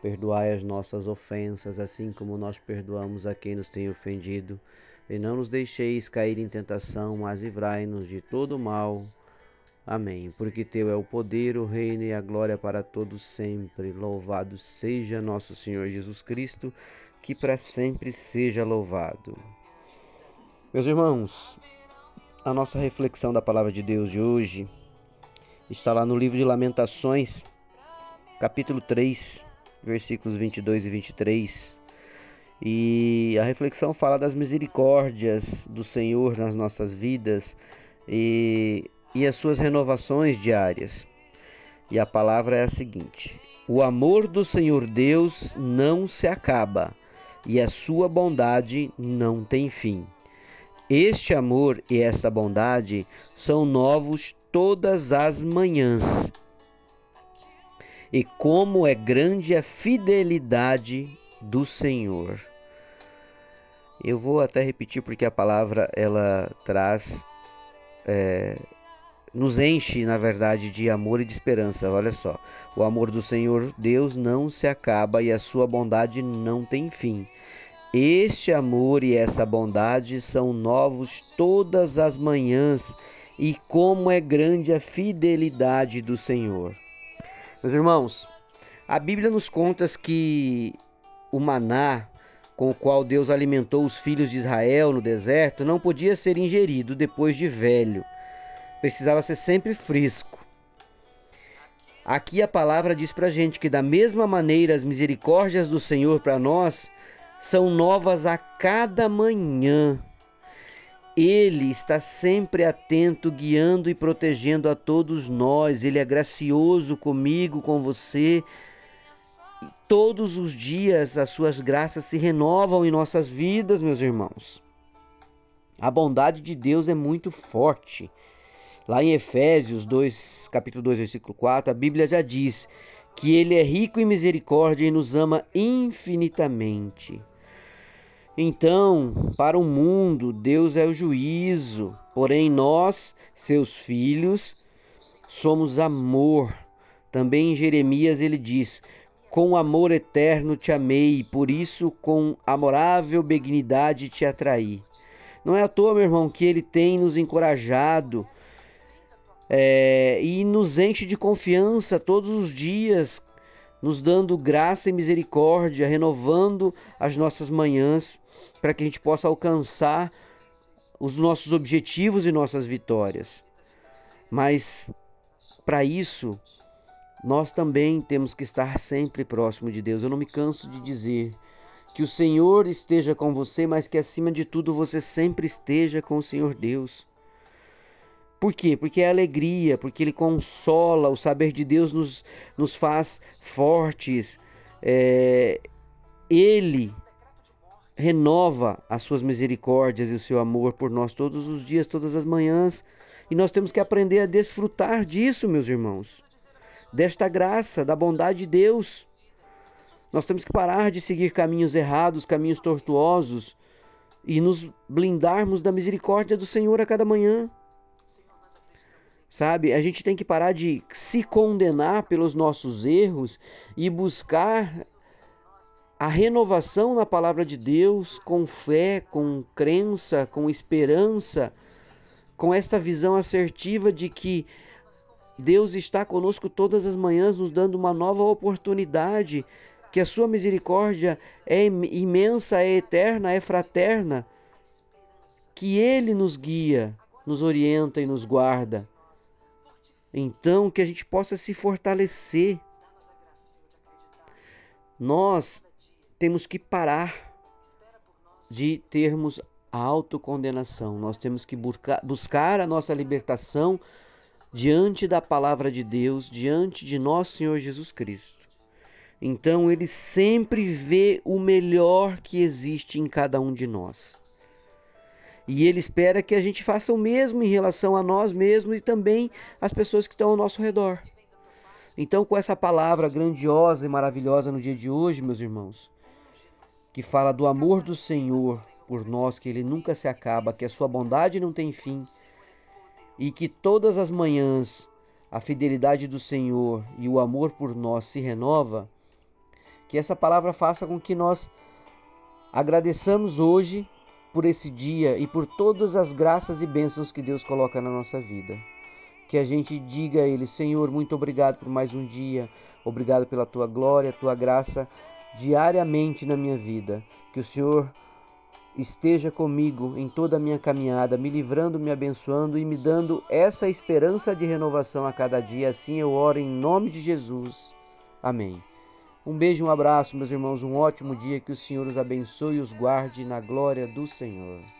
Perdoai as nossas ofensas, assim como nós perdoamos a quem nos tem ofendido. E não nos deixeis cair em tentação, mas livrai-nos de todo mal. Amém. Porque teu é o poder, o reino e a glória para todos sempre. Louvado seja nosso Senhor Jesus Cristo, que para sempre seja louvado. Meus irmãos, a nossa reflexão da palavra de Deus de hoje está lá no livro de Lamentações, capítulo 3, versículos 22 e 23. E a reflexão fala das misericórdias do Senhor nas nossas vidas e, e as suas renovações diárias. E a palavra é a seguinte: O amor do Senhor Deus não se acaba e a sua bondade não tem fim. Este amor e esta bondade são novos todas as manhãs e como é grande a fidelidade do Senhor. Eu vou até repetir porque a palavra ela traz, é, nos enche, na verdade, de amor e de esperança. Olha só, o amor do Senhor Deus não se acaba e a sua bondade não tem fim. Este amor e essa bondade são novos todas as manhãs, e como é grande a fidelidade do Senhor. Meus irmãos, a Bíblia nos conta que o maná com o qual Deus alimentou os filhos de Israel no deserto não podia ser ingerido depois de velho. Precisava ser sempre fresco. Aqui a palavra diz pra gente que da mesma maneira as misericórdias do Senhor para nós são novas a cada manhã. Ele está sempre atento, guiando e protegendo a todos nós. Ele é gracioso comigo, com você. Todos os dias as suas graças se renovam em nossas vidas, meus irmãos. A bondade de Deus é muito forte. Lá em Efésios 2, capítulo 2, versículo 4, a Bíblia já diz que ele é rico em misericórdia e nos ama infinitamente. Então, para o mundo, Deus é o juízo, porém nós, seus filhos, somos amor. Também em Jeremias ele diz: Com amor eterno te amei, por isso com amorável benignidade te atraí. Não é à toa, meu irmão, que ele tem nos encorajado é, e nos enche de confiança todos os dias, nos dando graça e misericórdia, renovando as nossas manhãs, para que a gente possa alcançar os nossos objetivos e nossas vitórias. Mas para isso, nós também temos que estar sempre próximo de Deus. Eu não me canso de dizer que o Senhor esteja com você, mas que acima de tudo você sempre esteja com o Senhor Deus. Por quê? Porque é alegria, porque Ele consola, o saber de Deus nos, nos faz fortes. É, ele renova as suas misericórdias e o seu amor por nós todos os dias, todas as manhãs. E nós temos que aprender a desfrutar disso, meus irmãos, desta graça, da bondade de Deus. Nós temos que parar de seguir caminhos errados, caminhos tortuosos e nos blindarmos da misericórdia do Senhor a cada manhã. Sabe? A gente tem que parar de se condenar pelos nossos erros e buscar a renovação na palavra de Deus com fé, com crença, com esperança, com esta visão assertiva de que Deus está conosco todas as manhãs, nos dando uma nova oportunidade, que a sua misericórdia é imensa, é eterna, é fraterna, que Ele nos guia, nos orienta e nos guarda. Então, que a gente possa se fortalecer. Nós temos que parar de termos a autocondenação. Nós temos que buscar a nossa libertação diante da palavra de Deus, diante de nosso Senhor Jesus Cristo. Então ele sempre vê o melhor que existe em cada um de nós. E ele espera que a gente faça o mesmo em relação a nós mesmos e também às pessoas que estão ao nosso redor. Então, com essa palavra grandiosa e maravilhosa no dia de hoje, meus irmãos, que fala do amor do Senhor por nós, que ele nunca se acaba, que a sua bondade não tem fim e que todas as manhãs a fidelidade do Senhor e o amor por nós se renova, que essa palavra faça com que nós agradeçamos hoje por esse dia e por todas as graças e bênçãos que Deus coloca na nossa vida. Que a gente diga a Ele, Senhor, muito obrigado por mais um dia, obrigado pela tua glória, tua graça diariamente na minha vida. Que o Senhor esteja comigo em toda a minha caminhada, me livrando, me abençoando e me dando essa esperança de renovação a cada dia. Assim eu oro em nome de Jesus. Amém. Um beijo, um abraço, meus irmãos, um ótimo dia, que o Senhor os abençoe e os guarde na glória do Senhor.